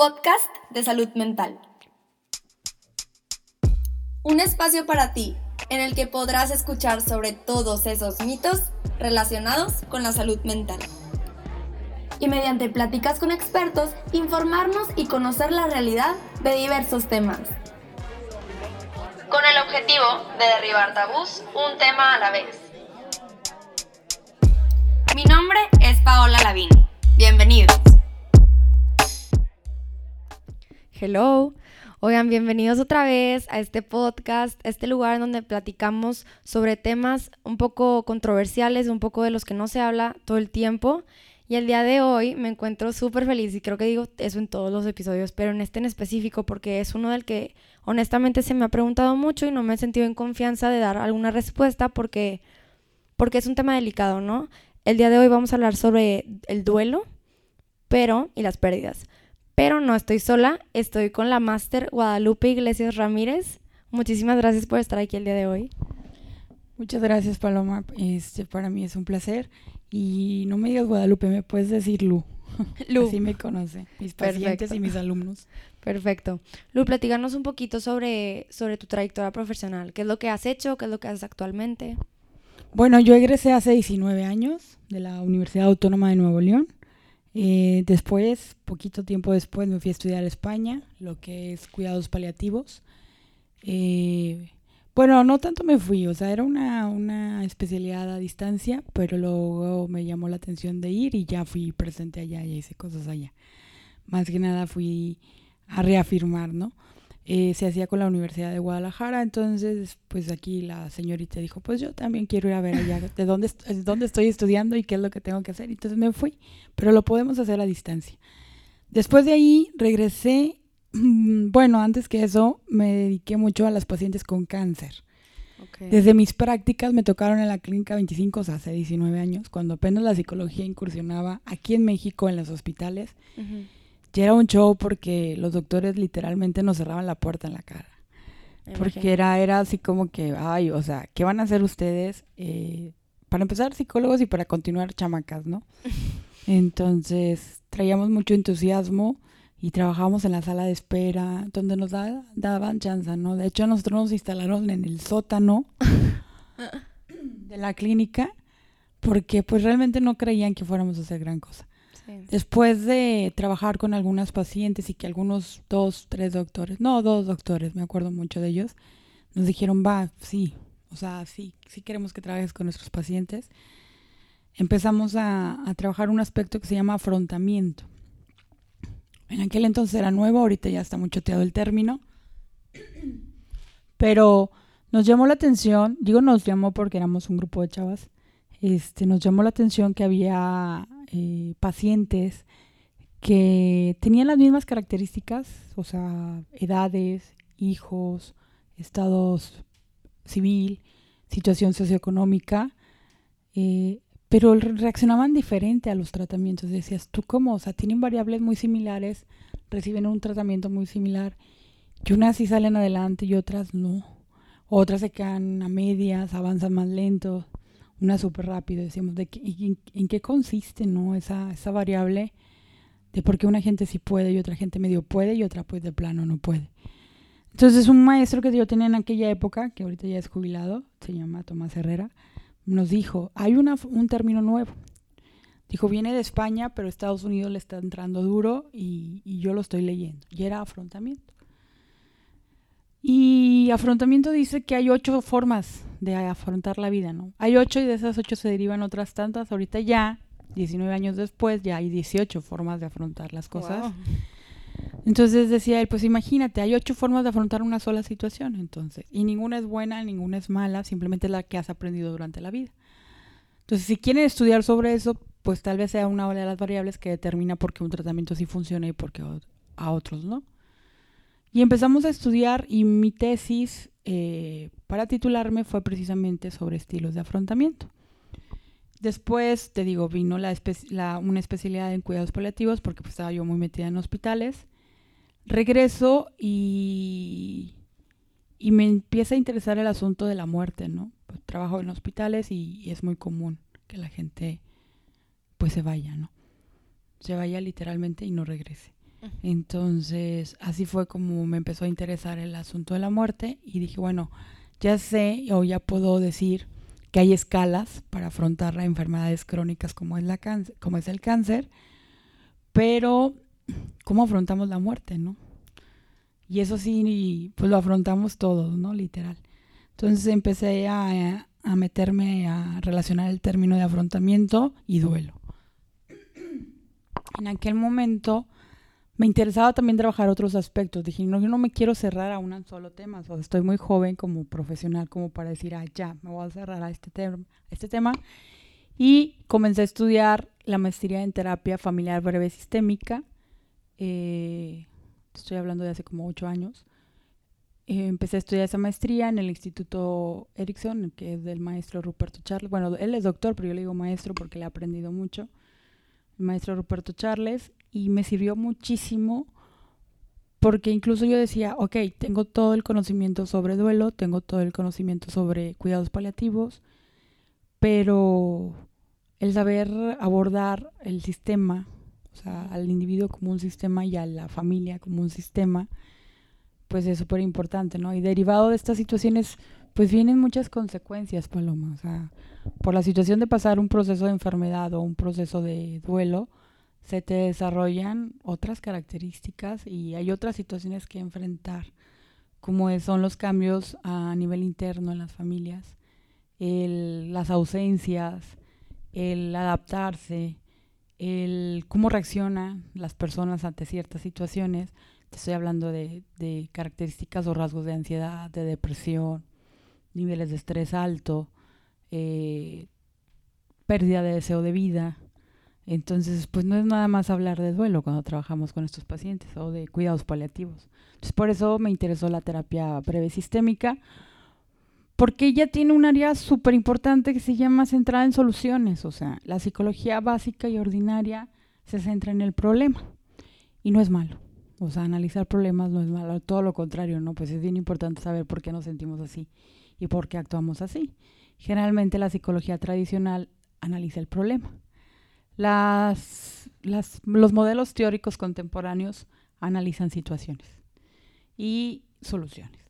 podcast de salud mental. Un espacio para ti en el que podrás escuchar sobre todos esos mitos relacionados con la salud mental. Y mediante pláticas con expertos, informarnos y conocer la realidad de diversos temas. Con el objetivo de derribar tabús un tema a la vez. Mi nombre es Paola Lavín. Bienvenidos. Hello. Oigan, bienvenidos otra vez a este podcast, este lugar donde platicamos sobre temas un poco controversiales, un poco de los que no se habla todo el tiempo. Y el día de hoy me encuentro súper feliz y creo que digo eso en todos los episodios, pero en este en específico porque es uno del que honestamente se me ha preguntado mucho y no me he sentido en confianza de dar alguna respuesta porque, porque es un tema delicado, ¿no? El día de hoy vamos a hablar sobre el duelo, pero y las pérdidas. Pero no estoy sola, estoy con la máster Guadalupe Iglesias Ramírez. Muchísimas gracias por estar aquí el día de hoy. Muchas gracias, Paloma. Este, para mí es un placer. Y no me digas Guadalupe, me puedes decir Lu. Lu. Así me conoce, mis pacientes y mis alumnos. Perfecto. Lu, platícanos un poquito sobre, sobre tu trayectoria profesional. ¿Qué es lo que has hecho? ¿Qué es lo que haces actualmente? Bueno, yo egresé hace 19 años de la Universidad Autónoma de Nuevo León. Eh, después, poquito tiempo después, me fui a estudiar a España, lo que es cuidados paliativos. Eh, bueno, no tanto me fui, o sea, era una, una especialidad a distancia, pero luego me llamó la atención de ir y ya fui presente allá y hice cosas allá. Más que nada fui a reafirmar, ¿no? Eh, se hacía con la Universidad de Guadalajara, entonces pues aquí la señorita dijo, pues yo también quiero ir a ver allá de dónde, dónde estoy estudiando y qué es lo que tengo que hacer, entonces me fui, pero lo podemos hacer a distancia. Después de ahí regresé, bueno, antes que eso me dediqué mucho a las pacientes con cáncer. Desde mis prácticas me tocaron en la clínica 25, o sea, hace 19 años, cuando apenas la psicología incursionaba aquí en México en los hospitales. Ya era un show porque los doctores literalmente nos cerraban la puerta en la cara. Porque era, era así como que, ay, o sea, ¿qué van a hacer ustedes? Eh, para empezar, psicólogos y para continuar, chamacas, ¿no? Entonces, traíamos mucho entusiasmo y trabajábamos en la sala de espera, donde nos daban chance, ¿no? De hecho, nosotros nos instalaron en el sótano de la clínica porque pues realmente no creían que fuéramos a hacer gran cosa. Después de trabajar con algunas pacientes y que algunos dos, tres doctores, no, dos doctores, me acuerdo mucho de ellos, nos dijeron, va, sí, o sea, sí, sí queremos que trabajes con nuestros pacientes. Empezamos a, a trabajar un aspecto que se llama afrontamiento. En aquel entonces era nuevo, ahorita ya está muy choteado el término. Pero nos llamó la atención, digo nos llamó porque éramos un grupo de chavas, este, nos llamó la atención que había eh, pacientes que tenían las mismas características, o sea, edades, hijos, estados civil, situación socioeconómica, eh, pero reaccionaban diferente a los tratamientos. Decías, ¿tú cómo? O sea, tienen variables muy similares, reciben un tratamiento muy similar, y unas sí salen adelante y otras no. Otras se quedan a medias, avanzan más lento una súper rápido. Decíamos, de en, qué consiste no esa, esa variable de por qué una gente sí puede y otra gente medio puede y otra pues de plano no puede? Entonces un maestro que yo tenía en aquella época, que ahorita ya es jubilado, se llama Tomás Herrera, nos dijo, hay una, un término nuevo. Dijo, viene de España, pero Estados Unidos le está entrando duro y, y yo lo estoy leyendo. Y era afrontamiento. Y afrontamiento dice que hay ocho formas de afrontar la vida, ¿no? Hay ocho y de esas ocho se derivan otras tantas. Ahorita ya, 19 años después, ya hay 18 formas de afrontar las cosas. Entonces decía él, pues imagínate, hay ocho formas de afrontar una sola situación, entonces. Y ninguna es buena, ninguna es mala, simplemente es la que has aprendido durante la vida. Entonces, si quieren estudiar sobre eso, pues tal vez sea una de las variables que determina por qué un tratamiento sí funciona y por qué a otros no. Y empezamos a estudiar y mi tesis eh, para titularme fue precisamente sobre estilos de afrontamiento. Después, te digo, vino la, una especialidad en cuidados paliativos porque pues, estaba yo muy metida en hospitales. Regreso y, y me empieza a interesar el asunto de la muerte, ¿no? Pues, trabajo en hospitales y, y, es muy común que la gente pues se vaya, ¿no? Se vaya literalmente y no regrese. Entonces, así fue como me empezó a interesar el asunto de la muerte y dije, bueno, ya sé o ya puedo decir que hay escalas para afrontar las enfermedades crónicas como es, la como es el cáncer, pero ¿cómo afrontamos la muerte, no? Y eso sí, pues lo afrontamos todos, ¿no? Literal. Entonces empecé a, a meterme a relacionar el término de afrontamiento y duelo. En aquel momento me interesaba también trabajar otros aspectos. Dije, no, yo no me quiero cerrar a un solo tema. O estoy muy joven como profesional como para decir, ah, ya, me voy a cerrar a este, este tema. Y comencé a estudiar la maestría en terapia familiar breve sistémica. Eh, estoy hablando de hace como ocho años. Eh, empecé a estudiar esa maestría en el Instituto Erickson, que es del maestro Ruperto Charles. Bueno, él es doctor, pero yo le digo maestro porque le he aprendido mucho. El maestro Ruperto Charles y me sirvió muchísimo porque incluso yo decía, ok, tengo todo el conocimiento sobre duelo, tengo todo el conocimiento sobre cuidados paliativos, pero el saber abordar el sistema, o sea, al individuo como un sistema y a la familia como un sistema, pues es súper importante, ¿no? Y derivado de estas situaciones, pues vienen muchas consecuencias, Paloma. O sea, por la situación de pasar un proceso de enfermedad o un proceso de duelo, se te desarrollan otras características y hay otras situaciones que enfrentar, como son los cambios a nivel interno en las familias, las ausencias, el adaptarse, el cómo reaccionan las personas ante ciertas situaciones. Te estoy hablando de, características o rasgos de ansiedad, de depresión, niveles de estrés alto, eh, pérdida de deseo de vida, entonces, pues no es nada más hablar de duelo cuando trabajamos con estos pacientes o de cuidados paliativos. Entonces, por eso me interesó la terapia breve sistémica, porque ella tiene un área súper importante que se llama centrada en soluciones. O sea, la psicología básica y ordinaria se centra en el problema y no es malo. O sea, analizar problemas no es malo, todo lo contrario, ¿no? Pues es bien importante saber por qué nos sentimos así y por qué actuamos así. Generalmente la psicología tradicional analiza el problema las, los modelos teóricos contemporáneos analizan situaciones y soluciones.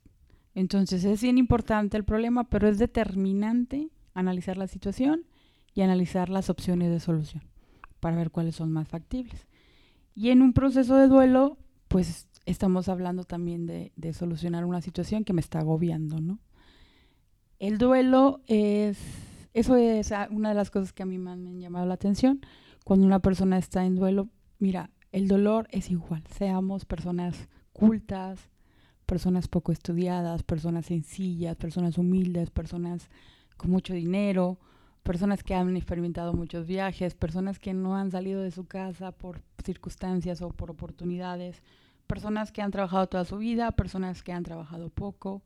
Entonces es bien importante el problema, pero es determinante analizar la situación y analizar las opciones de solución para ver cuáles son más factibles. Y en un proceso de duelo, pues estamos hablando también de, de solucionar una situación que me está agobiando, ¿no? El duelo es eso es ah, una de las cosas que a mí más me han llamado la atención. Cuando una persona está en duelo, mira, el dolor es igual. Seamos personas cultas, personas poco estudiadas, personas sencillas, personas humildes, personas con mucho dinero, personas que han experimentado muchos viajes, personas que no han salido de su casa por circunstancias o por oportunidades, personas que han trabajado toda su vida, personas que han trabajado poco,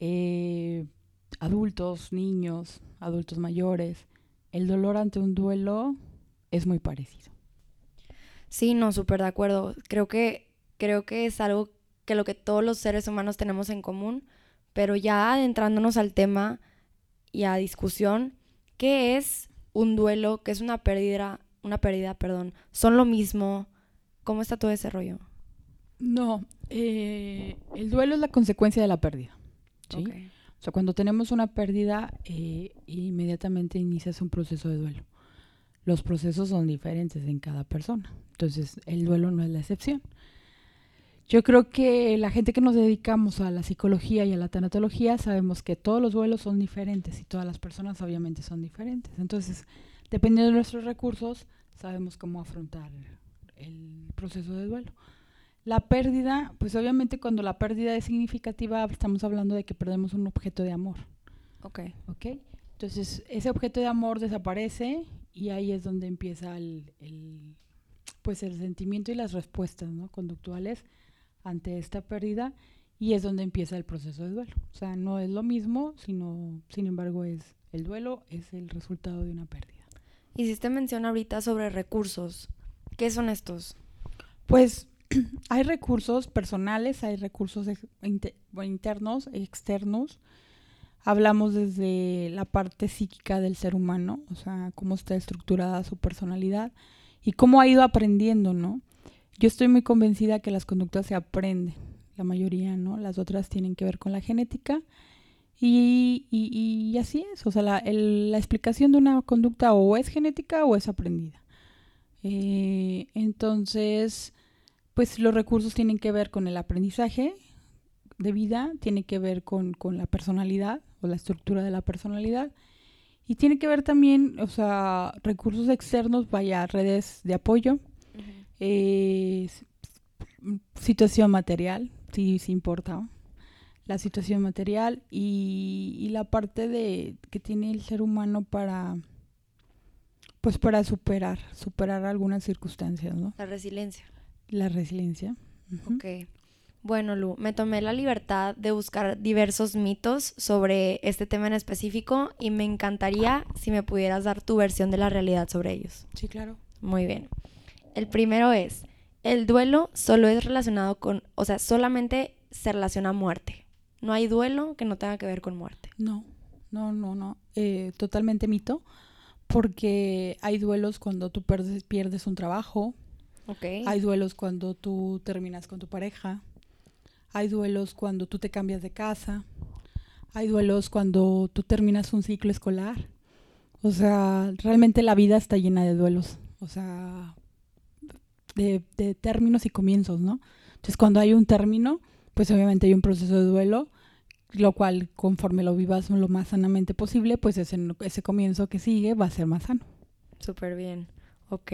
eh, adultos, niños, adultos mayores, el dolor ante un duelo es muy parecido. Sí, no, súper de acuerdo. Creo que, creo que es algo que lo que todos los seres humanos tenemos en común, pero ya adentrándonos al tema y a discusión, ¿qué es un duelo? ¿Qué es una pérdida? Una pérdida, perdón. ¿Son lo mismo? ¿Cómo está todo ese rollo? No, eh, el duelo es la consecuencia de la pérdida. ¿sí? O sea, cuando tenemos una pérdida, eh, inmediatamente inicias un proceso de duelo. Los procesos son diferentes en cada persona. Entonces, el duelo no es la excepción. Yo creo que la gente que nos dedicamos a la psicología y a la tanatología sabemos que todos los duelos son diferentes y todas las personas obviamente son diferentes. Entonces, dependiendo de nuestros recursos, sabemos cómo afrontar el proceso de duelo. La pérdida, pues obviamente cuando la pérdida es significativa, estamos hablando de que perdemos un objeto de amor. Ok. Ok. Entonces, ese objeto de amor desaparece y ahí es donde empieza el, pues el sentimiento y las respuestas ¿no? conductuales ante esta pérdida y es donde empieza el proceso de duelo. O sea, no es lo mismo, sino, sin embargo, es el duelo es el resultado de una pérdida. Hiciste mención ahorita sobre recursos. ¿Qué son estos? Pues hay recursos personales, hay recursos internos, externos. Hablamos desde la parte psíquica del ser humano, o sea, cómo está estructurada su personalidad y cómo ha ido aprendiendo, ¿no? Yo estoy muy convencida que las conductas se aprenden, la mayoría, ¿no? Las otras tienen que ver con la genética. Y, así es, o sea, la explicación de una conducta o es genética o es aprendida. Eh, entonces, pues los recursos tienen que ver con el aprendizaje de vida, tiene que ver con, con la personalidad o la estructura de la personalidad y tiene que ver también, o sea, recursos externos, vaya, redes de apoyo, eh, situación material, sí, sí importa, la situación material y, y la parte de que tiene el ser humano para, pues para superar, superar algunas circunstancias, ¿no? La resiliencia. La resiliencia. ujú. Ok. Bueno, Lu, me tomé la libertad de buscar diversos mitos sobre este tema en específico y me encantaría si me pudieras dar tu versión de la realidad sobre ellos. Sí, claro. Muy bien. El primero es, el duelo solo es relacionado con, o sea, solamente se relaciona a muerte. No hay duelo que no tenga que ver con muerte. No, no, no, no. Eh, totalmente mito. Porque hay duelos cuando tú pierdes, pierdes un trabajo, Hay duelos cuando tú terminas con tu pareja, hay duelos cuando tú te cambias de casa, hay duelos cuando tú terminas un ciclo escolar. O sea, realmente la vida está llena de duelos. O sea, de, de términos y comienzos, ¿no? Entonces, cuando hay un término, pues obviamente hay un proceso de duelo, lo cual conforme lo vivas lo más sanamente posible, pues ese, ese comienzo que sigue va a ser más sano. Súper bien. Ok.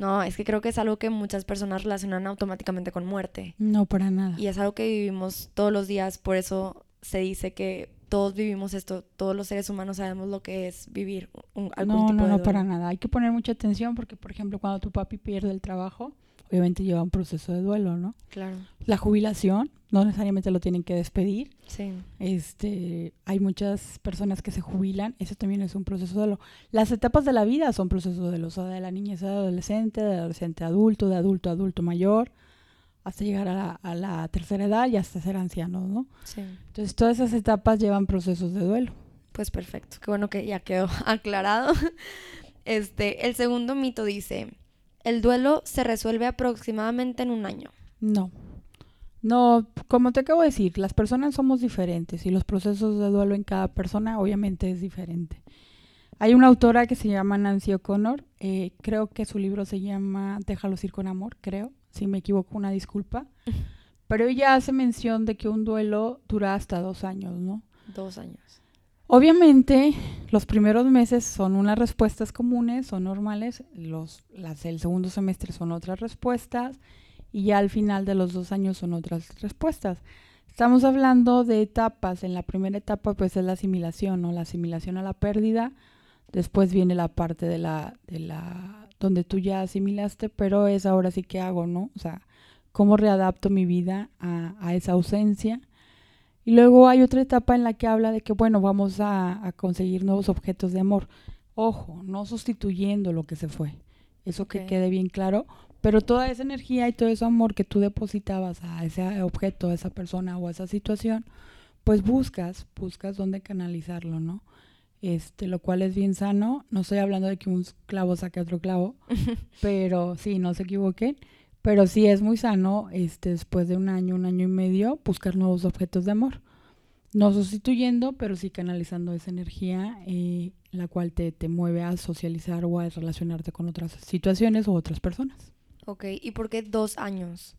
No, es que creo que es algo que muchas personas relacionan automáticamente con muerte. No, para nada. Y es algo que vivimos todos los días, por eso se dice que todos vivimos esto, todos los seres humanos sabemos lo que es vivir un, algún No, tipo no, de no, duelo. para nada. Hay que poner mucha atención porque, por ejemplo, cuando tu papi pierde el trabajo, obviamente lleva un proceso de duelo, ¿no? Claro, La jubilación, no necesariamente lo tienen que despedir. sí. Este, hay muchas personas que se jubilan, eso también es un proceso de duelo. Las etapas de la vida son procesos de o sea, de la niñez a adolescente, de adolescente a adulto, de adulto a adulto mayor, hasta llegar a la, a la tercera edad y hasta ser ancianos, ¿no? Sí, Entonces, todas esas etapas llevan procesos de duelo. pues perfecto. Qué bueno que ya quedó aclarado. Este, el segundo mito dice, el duelo se resuelve aproximadamente en un año. No. No, como te acabo de decir, las personas somos diferentes y los procesos de duelo en cada persona obviamente es diferente. Hay una autora que se llama Nancy O'Connor, eh, creo que su libro se llama Déjalos ir con amor, creo, si me equivoco una disculpa, pero ella hace mención de que un duelo dura hasta dos años, ¿no? Dos años. Obviamente, los primeros meses son unas respuestas comunes, son normales, los, las del segundo semestre son otras respuestas y ya al final de los dos años son otras respuestas. Estamos hablando de etapas. En la primera etapa, pues es la asimilación, ¿no? La asimilación a la pérdida. Después viene la parte de la, de la, donde tú ya asimilaste, pero es ahora sí que hago, ¿no? O sea, cómo readapto mi vida a, a esa ausencia. Y luego hay otra etapa en la que habla de que, bueno, vamos a, a conseguir nuevos objetos de amor. Ojo, no sustituyendo lo que se fue. Eso que quede bien claro. Pero toda esa energía y todo ese amor que tú depositabas a ese objeto, a esa persona o a esa situación, pues buscas, buscas dónde canalizarlo, ¿no? Este, lo cual es bien sano. No estoy hablando de que un clavo saque otro clavo, pero sí, no se equivoquen. Pero sí es muy sano, este, después de un año, un año y medio, buscar nuevos objetos de amor. No sustituyendo, pero sí canalizando esa energía, eh, la cual te, te mueve a socializar o a relacionarte con otras situaciones o otras personas. Ok, ¿y por qué dos años?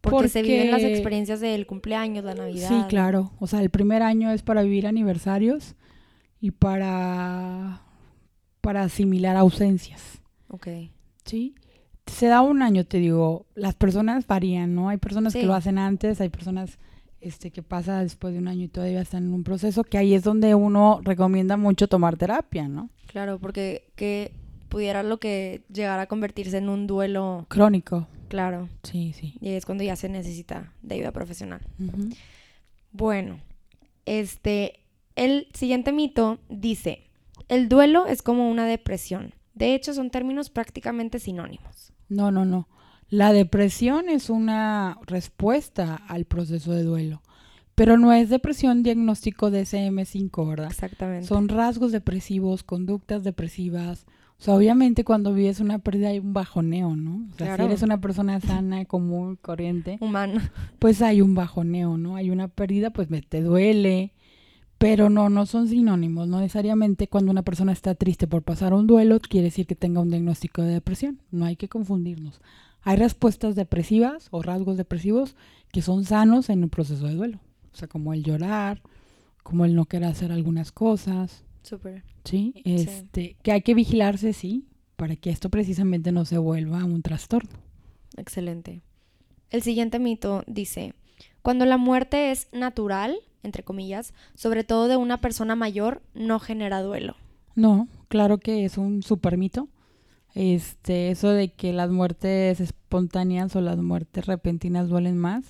Porque, se viven las experiencias del cumpleaños, la Navidad. Sí, claro. O sea, el primer año es para vivir aniversarios y para, para asimilar ausencias. Ok, ¿sí? Se da un año, te digo, las personas varían, ¿no? Hay personas Sí. que lo hacen antes, hay personas este, que pasa después de un año y todavía están en un proceso, que ahí es donde uno recomienda mucho tomar terapia, ¿no? claro, porque que pudiera lo que llegara a convertirse en un duelo, Crónico, claro, sí, sí. y es cuando ya se necesita de ayuda profesional. Bueno, este, el siguiente mito dice, el duelo es como una depresión. De hecho, son términos prácticamente sinónimos. No, no, no. La depresión es una respuesta al proceso de duelo, pero no es depresión diagnóstico de SM5, ¿verdad? Exactamente. Son rasgos depresivos, conductas depresivas, O sea, obviamente cuando vives una pérdida hay un bajoneo, ¿no? O sea, Claro. si eres una persona sana, común, corriente, Humana. pues hay un bajoneo, ¿no? Hay una pérdida, pues me te duele, pero no, no son sinónimos. No necesariamente cuando una persona está triste por pasar un duelo quiere decir que tenga un diagnóstico de depresión. No hay que confundirnos. Hay respuestas depresivas o rasgos depresivos que son sanos en un proceso de duelo. O sea, como el llorar, como el no querer hacer algunas cosas, Súper. ¿Sí? Este, que hay que vigilarse, sí, para que esto precisamente no se vuelva un trastorno. Excelente. El siguiente mito dice, cuando la muerte es natural, entre comillas, sobre todo de una persona mayor, no genera duelo. No, claro que es un super mito. Este, eso de que las muertes espontáneas o las muertes repentinas duelen más.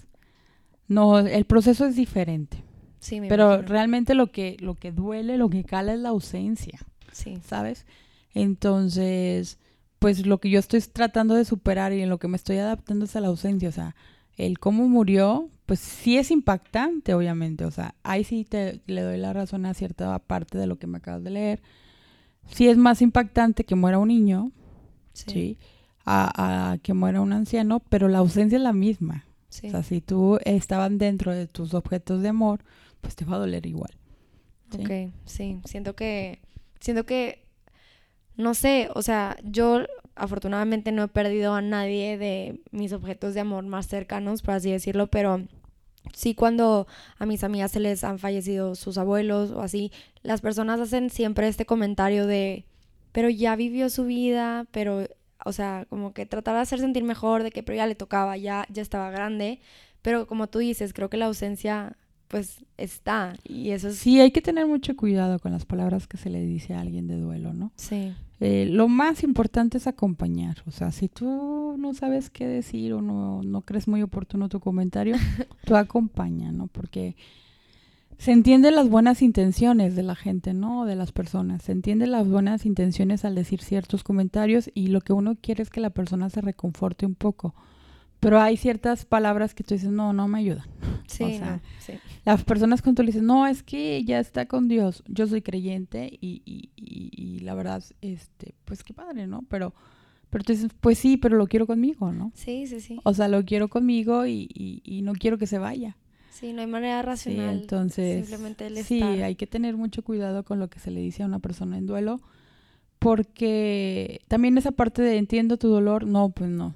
No, el proceso es diferente. Sí, me Pero imagino. realmente lo que, lo que duele, lo que cala es la ausencia, Sí, ¿sabes? Entonces, pues lo que yo estoy tratando de superar y en lo que me estoy adaptando es a la ausencia. O sea, el cómo murió, pues sí es impactante, obviamente. O sea, ahí sí te le doy la razón a cierta parte de lo que me acabas de leer. Sí es más impactante que muera un niño, sí, ¿sí? A, a que muera un anciano, pero la ausencia es la misma. sí. O sea, si tú estaban dentro de tus objetos de amor, pues te va a doler igual. ¿sí? Ok, sí, siento que, siento que, no sé, o sea, yo afortunadamente no he perdido a nadie de mis objetos de amor más cercanos, por así decirlo, pero sí cuando a mis amigas se les han fallecido sus abuelos o así, las personas hacen siempre este comentario de, pero ya vivió su vida, pero, o sea, como que tratar de hacer sentir mejor, de que pero ya le tocaba, ya, ya estaba grande, pero como tú dices, creo que la ausencia pues está y eso es... Sí, hay que tener mucho cuidado con las palabras que se le dice a alguien de duelo, ¿no? Sí, Eh, lo más importante es acompañar. O sea, si tú no sabes qué decir o no, no crees muy oportuno tu comentario, tú acompaña, ¿no? Porque se entienden las buenas intenciones de la gente, ¿no? De las personas. Se entienden las buenas intenciones al decir ciertos comentarios y lo que uno quiere es que la persona se reconforte un poco. Pero hay ciertas palabras que tú dices, no, no me ayudan. sí, O sea, no, sí. Las personas cuando le dicen, no, es que ya está con Dios. Yo soy creyente y, y, y, y la verdad, este, pues qué padre, ¿no? Pero, pero tú dices, pues sí, pero lo quiero conmigo, ¿no? Sí, sí, sí. O sea, lo quiero conmigo y, y, y no quiero que se vaya. Sí, no hay manera Sí, racional. entonces, simplemente el sí, estar. hay que tener mucho cuidado con lo que se le dice a una persona en duelo, porque también esa parte de entiendo tu dolor, no, pues no.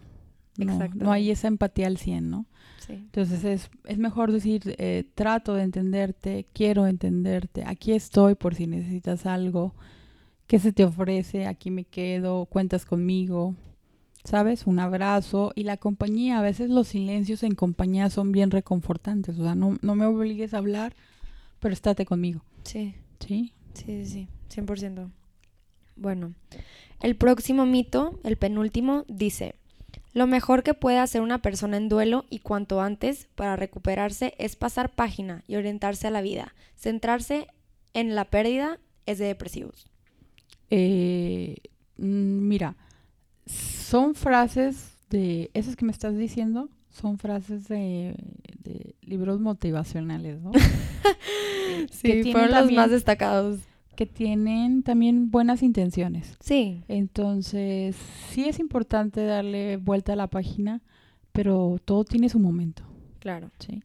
No, no hay esa empatía al 100, ¿no? Sí, Entonces es, es mejor decir, eh, trato de entenderte, quiero entenderte, aquí estoy por si necesitas algo, ¿qué se te ofrece? Aquí me quedo, cuentas conmigo, ¿sabes? Un abrazo y la compañía, a veces los silencios en compañía son bien reconfortantes, o sea, no, no me obligues a hablar, pero estate conmigo, sí, ¿sí? sí, sí, sí, 100%. Bueno, el próximo mito, el penúltimo, dice, lo mejor que puede hacer una persona en duelo y cuanto antes para recuperarse es pasar página y orientarse a la vida. Centrarse en la pérdida es de depresivos. Eh, mm, mira, son frases de, esas que me estás diciendo, son frases de, de libros motivacionales, ¿no? Tienen fueron los más destacados. Que tienen también buenas intenciones. Sí, Entonces, sí es importante darle vuelta a la página, pero todo tiene su momento, claro. ¿sí?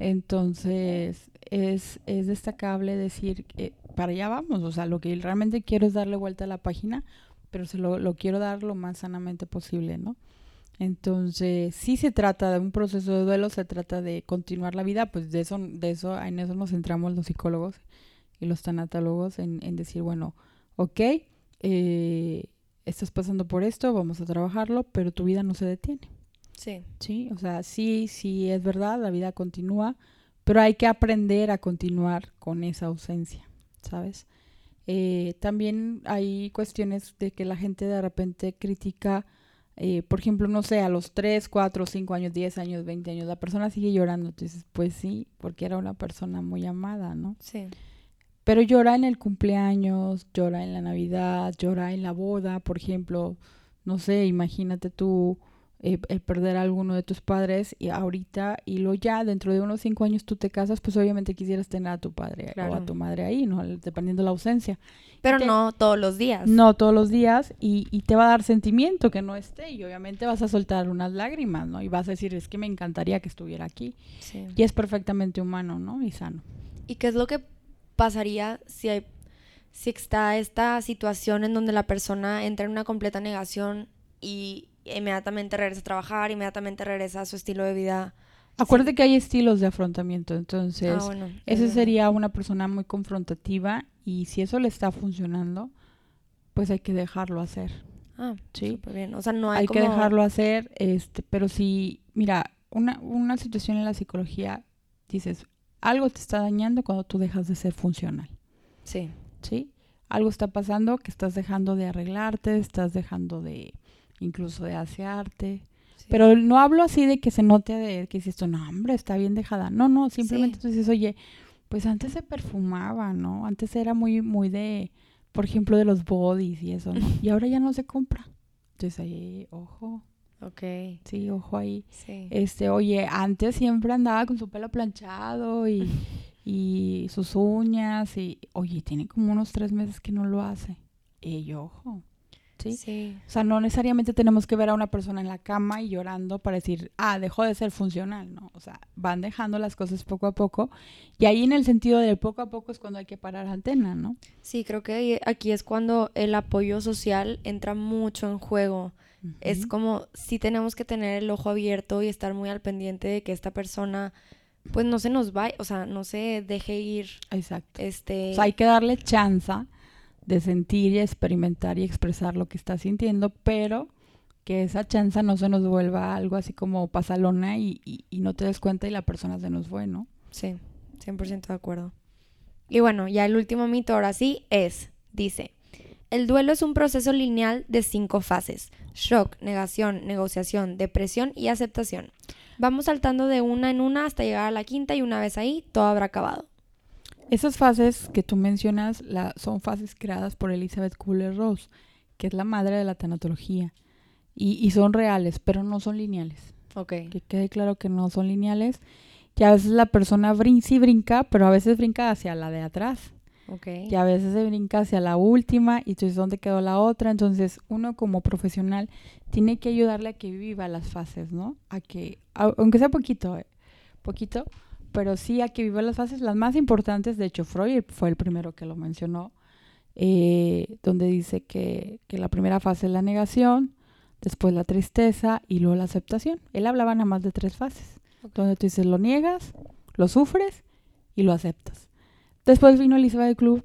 Entonces, es, es destacable decir que para allá vamos, o sea, lo que realmente quiero es darle vuelta a la página, pero se lo, lo quiero dar lo más sanamente posible, ¿no? Entonces, sí se trata de un proceso de duelo, se trata de continuar la vida, pues de eso, de eso, en eso nos centramos los psicólogos y los tanatólogos, en, en decir, bueno, ok, eh, estás pasando por esto, vamos a trabajarlo, pero tu vida no se detiene, Sí, ¿sí? O sea, sí, sí es verdad, la vida continúa, pero hay que aprender a continuar con esa ausencia, ¿sabes? Eh, también hay cuestiones de que la gente de repente critica, eh, por ejemplo, no sé, a los 3, 4, 5 años, 10 años, 20 años, la persona sigue llorando. Entonces, pues sí, porque era una persona muy amada, ¿no? sí, Pero llora en el cumpleaños, llora en la Navidad, llora en la boda, por ejemplo. No sé, imagínate tú eh, el perder a alguno de tus padres y ahorita y lo ya dentro de unos cinco años tú te casas, pues obviamente quisieras tener a tu padre o a tu madre ahí, ¿no? Dependiendo de la ausencia. Pero no todos los días. No todos los días y, y, te va a dar sentimiento que no esté y obviamente vas a soltar unas lágrimas, ¿no? Y vas a decir, es que me encantaría que estuviera aquí. Y es perfectamente humano, ¿no? Y sano. ¿Y qué es lo que pasaría si hay si está esta situación en donde la persona entra en una completa negación y inmediatamente regresa a trabajar, inmediatamente regresa a su estilo de vida. Acuérdate que hay estilos de afrontamiento, entonces ah, bueno, ese sería una persona muy confrontativa y si eso le está funcionando, pues hay que dejarlo hacer. Ah, sí. bien. O sea, no hay, hay que dejarlo hacer, este, pero si, mira, una, una situación en la psicología, dices, algo te está dañando cuando tú dejas de ser funcional. Sí. ¿Sí? Algo está pasando que estás dejando de arreglarte, estás dejando de incluso de asearte. Pero no hablo así de que se note de que dices, no, hombre, está bien dejada. No, no, simplemente tú dices, oye, pues antes se perfumaba, ¿no? Antes era muy, muy de, por ejemplo, de los bodies y eso, ¿no? y ahora ya no se compra. Entonces ahí, ojo. Ok. Sí, ojo ahí. Sí. Este, oye, antes siempre andaba con su pelo planchado y, y sus uñas y, oye, tiene como unos tres meses que no lo hace. Y ojo. ¿sí? O sea, no necesariamente tenemos que ver a una persona en la cama y llorando para decir, ah, dejó de ser funcional, ¿no? O sea, van dejando las cosas poco a poco y ahí en el sentido de poco a poco es cuando hay que parar antena, ¿no? Sí, creo que aquí es cuando el apoyo social entra mucho en juego. Es como si tenemos que tener el ojo abierto y estar muy al pendiente de que esta persona pues no se nos vaya, o sea, no se deje ir. Exacto. Este... O sea, hay que darle chance de sentir y experimentar y expresar lo que está sintiendo, pero que esa chanza no se nos vuelva algo así como pasalona y, y, no te des cuenta y la persona se nos fue, ¿no? Sí, 100% de acuerdo. Y bueno, ya el último mito ahora sí es, dice, el duelo es un proceso lineal de cinco fases, shock, negación, negociación, depresión y aceptación. Vamos saltando de una en una hasta llegar a la quinta y una vez ahí, todo habrá acabado. Esas fases que tú mencionas son fases creadas por Elizabeth Kubler-Ross, que es la madre de la tanatología. Y, son reales, pero no son lineales. Ok. Que quede claro que no son lineales. Que a veces la persona sí brinca, pero a veces brinca hacia la de atrás. Okay. Y a veces se brinca hacia la última y entonces dónde quedó la otra. Entonces uno como profesional tiene que ayudarle a que viva las fases, ¿no? A que, aunque sea poquito, eh, poquito, pero sí a que viva las fases, las más importantes, de hecho Freud fue el primero que lo mencionó, eh, donde dice que, la primera fase es la negación, después la tristeza y luego la aceptación. Él hablaba nada más de tres fases, donde tú dices lo niegas, lo sufres y lo aceptas. Después vino Elizabeth Club,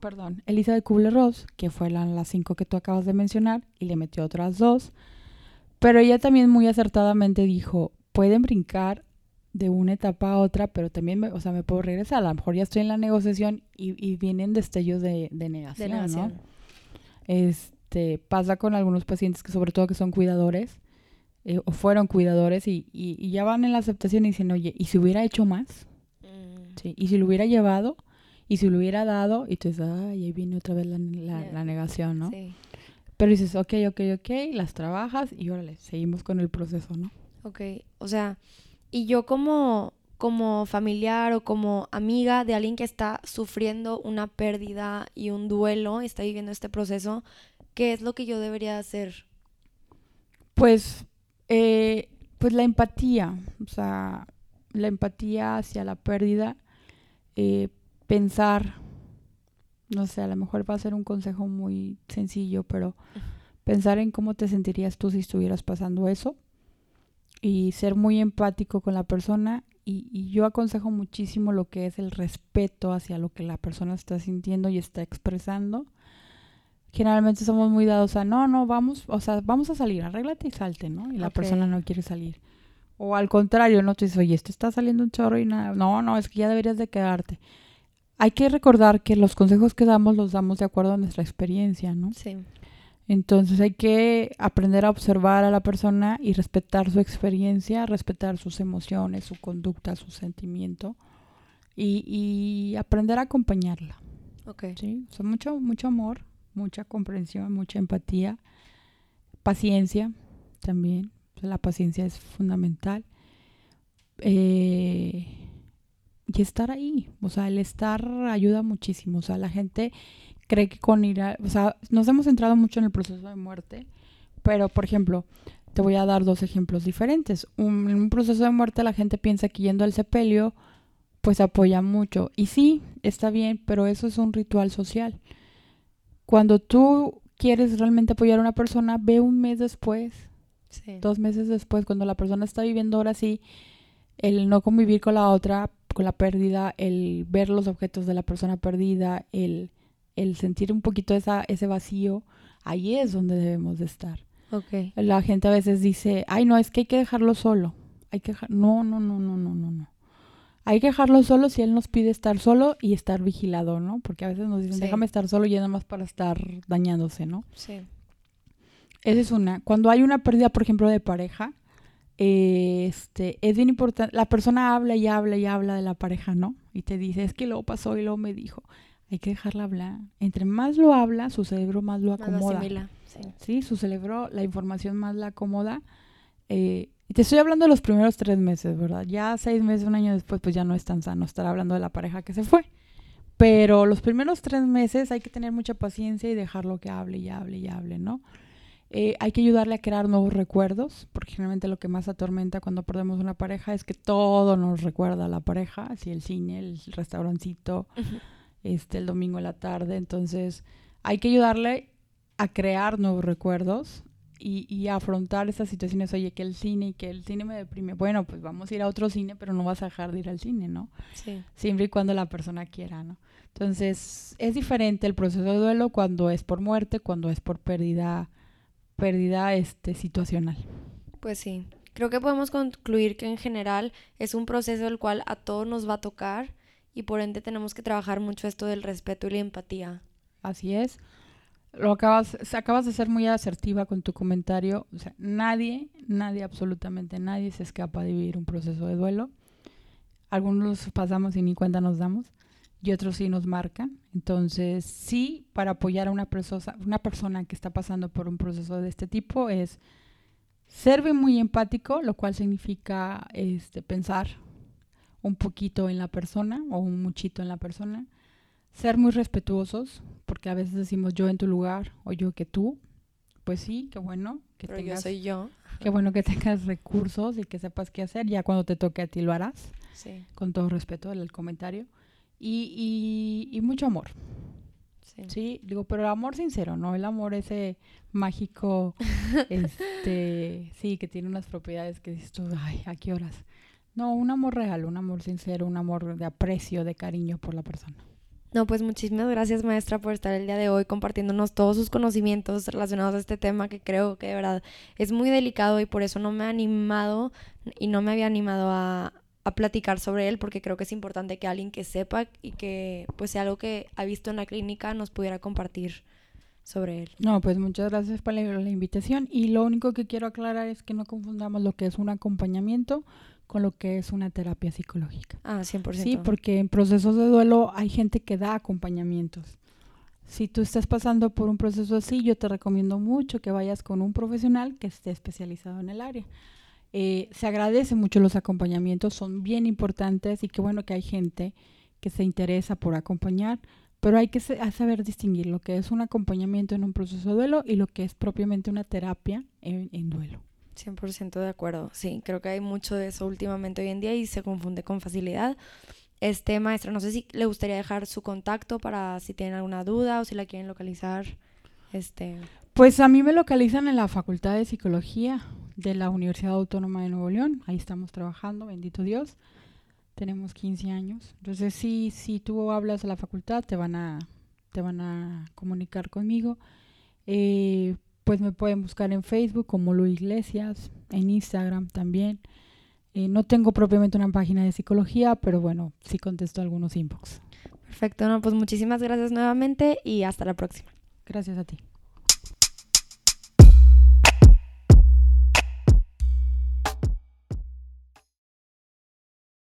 perdón, Elizabeth Kubler-Ross, que fue la, las cinco que tú acabas de mencionar, y le metió otras dos. Pero ella también muy acertadamente dijo, pueden brincar de una etapa a otra, pero también, me, o sea, me puedo regresar. A lo mejor ya estoy en la negociación y, vienen destellos de, de negación, ¿no? Este, pasa con algunos pacientes que sobre todo que son cuidadores eh, o fueron cuidadores y, y, ya van en la aceptación y dicen, oye, ¿y si hubiera hecho más? Sí, ¿y si lo hubiera llevado? ¿Y si lo hubiera dado? Y entonces, ay, ahí viene otra vez la, la, negación, ¿no? Sí. Pero dices, ok, ok, ok, las trabajas y órale, seguimos con el proceso, ¿no? Ok, o sea, y yo como, como familiar o como amiga de alguien que está sufriendo una pérdida y un duelo, está viviendo este proceso, ¿qué es lo que yo debería hacer? Pues, eh, pues la empatía, o sea, la empatía hacia la pérdida, eh, pensar, no sé, a lo mejor va a ser un consejo muy sencillo, pero pensar en cómo te sentirías tú si estuvieras pasando eso y ser muy empático con la persona y, yo aconsejo muchísimo lo que es el respeto hacia lo que la persona está sintiendo y está expresando. Generalmente somos muy dados a, no, no, vamos, o sea, vamos a salir, arréglate y salte, ¿no? Y la persona no quiere salir. O al contrario, ¿no? Tú dices, oye, esto está saliendo un chorro y nada. No, no, es que ya deberías de quedarte. Hay que recordar que los consejos que damos los damos de acuerdo a nuestra experiencia, ¿no? Sí. Entonces hay que aprender a observar a la persona y respetar su experiencia, respetar sus emociones, su conducta, su sentimiento y, aprender a acompañarla. Okay. ¿sí? Son mucho, mucho amor, mucha comprensión, mucha empatía, paciencia también, la paciencia es fundamental. Eh, y estar ahí, o sea, el estar ayuda muchísimo. O sea, la gente cree que con ir a, o sea, nos hemos centrado mucho en el proceso de muerte, pero por ejemplo, te voy a dar dos ejemplos diferentes. en un proceso de muerte la gente piensa que yendo al sepelio pues apoya mucho. Y sí, está bien, pero eso es un ritual social. Cuando tú quieres realmente apoyar a una persona, ve un mes después, dos meses después, cuando la persona está viviendo ahora sí, el no convivir con la otra, con la pérdida, el ver los objetos de la persona perdida, el, el sentir un poquito esa, ese vacío, ahí es donde debemos de estar. Okay. La gente a veces dice, ay no, es que hay que dejarlo solo. Hay que no, no, no, no, no, no, no. Hay que dejarlo solo si él nos pide estar solo y estar vigilado, ¿no? Porque a veces nos dicen, déjame estar solo y nada más para estar dañándose, ¿no? Sí. Esa es una. Cuando hay una pérdida, por ejemplo, de pareja, este, es bien importante. La persona habla y habla y habla de la pareja, ¿no? Y te dice, es que luego pasó y luego me dijo. Hay que dejarla hablar. Entre más lo habla, su cerebro más lo acomoda. sí. sí. su cerebro, la información más la acomoda. Eh, y te estoy hablando de los primeros tres meses, ¿verdad? Ya seis meses, un año después, pues ya no es tan sano estar hablando de la pareja que se fue. Pero los primeros tres meses hay que tener mucha paciencia y dejarlo que hable y hable y hable, ¿no? Eh, hay que ayudarle a crear nuevos recuerdos, porque generalmente lo que más atormenta cuando perdemos una pareja es que todo nos recuerda a la pareja, así el cine, el restaurancito, este, el domingo en la tarde. Entonces, hay que ayudarle a crear nuevos recuerdos y, y afrontar esas situaciones, oye, que el cine y que el cine me deprime. Bueno, pues vamos a ir a otro cine, pero no vas a dejar de ir al cine, ¿no? Sí. Siempre y cuando la persona quiera, ¿no? Entonces, es diferente el proceso de duelo cuando es por muerte, cuando es por pérdida, pérdida este, situacional. Pues sí. Creo que podemos concluir que en general es un proceso el cual a todos nos va a tocar y por ende tenemos que trabajar mucho esto del respeto y la empatía. Así es lo acabas, acabas de ser muy asertiva con tu comentario. O sea, nadie, nadie, absolutamente nadie se escapa de vivir un proceso de duelo. Algunos pasamos y ni cuenta nos damos y otros sí nos marcan. Entonces, sí, para apoyar a una, persona, una persona que está pasando por un proceso de este tipo es ser muy empático, lo cual significa este, pensar un poquito en la persona o un muchito en la persona ser muy respetuosos, porque a veces decimos yo en tu lugar o yo que tú. Pues sí, qué bueno que Pero yo soy yo. Qué bueno que tengas recursos y que sepas qué hacer. Ya cuando te toque a ti lo harás. Sí. Con todo respeto el comentario. Y, y, mucho amor. Sí. sí. digo, pero el amor sincero, ¿no? El amor ese mágico, este, sí, que tiene unas propiedades que dices tú, ay, ¿a qué horas? No, un amor real, un amor sincero, un amor de aprecio, de cariño por la persona. No, pues muchísimas gracias maestra por estar el día de hoy compartiéndonos todos sus conocimientos relacionados a este tema que creo que de verdad es muy delicado y por eso no me ha animado y no me había animado a, a platicar sobre él porque creo que es importante que alguien que sepa y que pues sea algo que ha visto en la clínica nos pudiera compartir sobre él. No, pues muchas gracias por la, la invitación y lo único que quiero aclarar es que no confundamos lo que es un acompañamiento con lo que es una terapia psicológica. Ah, 100%. Sí, porque en procesos de duelo hay gente que da acompañamientos. Si tú estás pasando por un proceso así, yo te recomiendo mucho que vayas con un profesional que esté especializado en el área. Eh, se agradece mucho los acompañamientos, son bien importantes y qué bueno que hay gente que se interesa por acompañar, pero hay que saber distinguir lo que es un acompañamiento en un proceso de duelo y lo que es propiamente una terapia en duelo. 100% de acuerdo. Sí, creo que hay mucho de eso últimamente hoy en día y se confunde con facilidad. Este maestro, no sé si le gustaría dejar su contacto para si tienen alguna duda o si la quieren localizar. Este. Pues a mí me localizan en la Facultad de Psicología de la Universidad Autónoma de Nuevo León. Ahí estamos trabajando, bendito Dios. Tenemos 15 años. Entonces, sí, si tú hablas a la facultad, te van a, te van a comunicar conmigo. Eh, pues me pueden buscar en Facebook como Lu Iglesias, en Instagram también. Eh, no tengo propiamente una página de psicología, pero bueno, sí contesto algunos inbox. Perfecto, no, pues muchísimas gracias nuevamente y hasta la próxima. Gracias a ti.